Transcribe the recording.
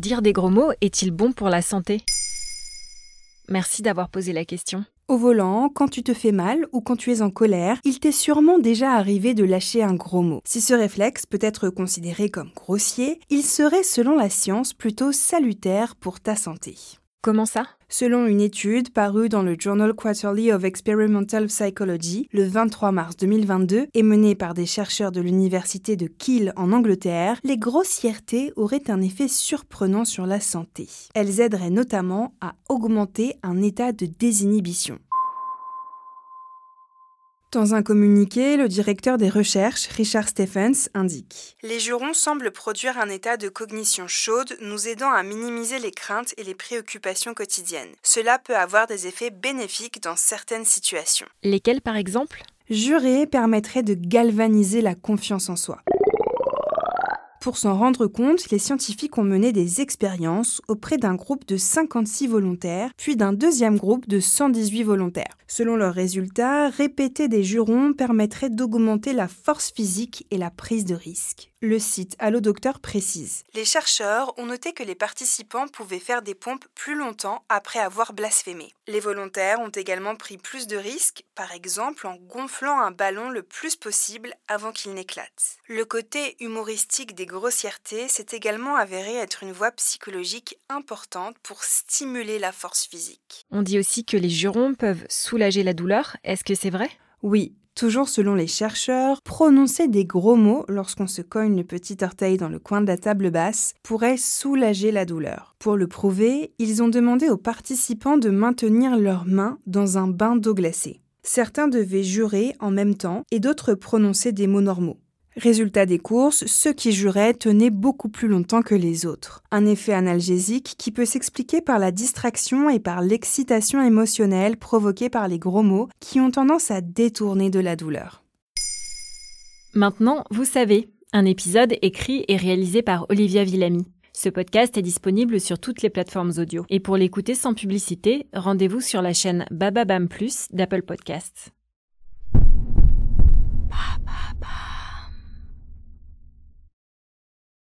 Dire des gros mots est-il bon pour la santé? Merci d'avoir posé la question. Au volant, quand tu te fais mal ou quand tu es en colère, il t'est sûrement déjà arrivé de lâcher un gros mot. Si ce réflexe peut être considéré comme grossier, il serait selon la science plutôt salutaire pour ta santé. Comment ça? Selon une étude parue dans le Journal Quarterly of Experimental Psychology le 23 mars 2022 et menée par des chercheurs de l'université de Kiel en Angleterre, les grossièretés auraient un effet surprenant sur la santé. Elles aideraient notamment à augmenter un état de désinhibition. Dans un communiqué, le directeur des recherches, Richard Stephens, indique Les jurons semblent produire un état de cognition chaude nous aidant à minimiser les craintes et les préoccupations quotidiennes. Cela peut avoir des effets bénéfiques dans certaines situations. Lesquels par exemple? Jurer permettrait de galvaniser la confiance en soi. Pour s'en rendre compte, les scientifiques ont mené des expériences auprès d'un groupe de 56 volontaires, puis d'un deuxième groupe de 118 volontaires. Selon leurs résultats, répéter des jurons permettrait d'augmenter la force physique et la prise de risque. Le site Allo Docteur précise. Les chercheurs ont noté que les participants pouvaient faire des pompes plus longtemps après avoir blasphémé. Les volontaires ont également pris plus de risques, par exemple en gonflant un ballon le plus possible avant qu'il n'éclate. Le côté humoristique des grossièretés s'est également avéré être une voie psychologique importante pour stimuler la force physique. On dit aussi que les jurons peuvent soulager la douleur. Est-ce que c'est vrai? Oui, Toujours selon les chercheurs, prononcer des gros mots lorsqu'on se cogne le petit orteil dans le coin de la table basse pourrait soulager la douleur. Pour le prouver, ils ont demandé aux participants de maintenir leurs mains dans un bain d'eau glacée. Certains devaient jurer en même temps et d'autres prononcer des mots normaux. Résultat des courses, ceux qui juraient tenaient beaucoup plus longtemps que les autres. Un effet analgésique qui peut s'expliquer par la distraction et par l'excitation émotionnelle provoquée par les gros mots qui ont tendance à détourner de la douleur. Maintenant, vous savez, un épisode écrit et réalisé par Olivia Villamy. Ce podcast est disponible sur toutes les plateformes audio. Et pour l'écouter sans publicité, rendez-vous sur la chaîne Bababam Plus d'Apple Podcasts.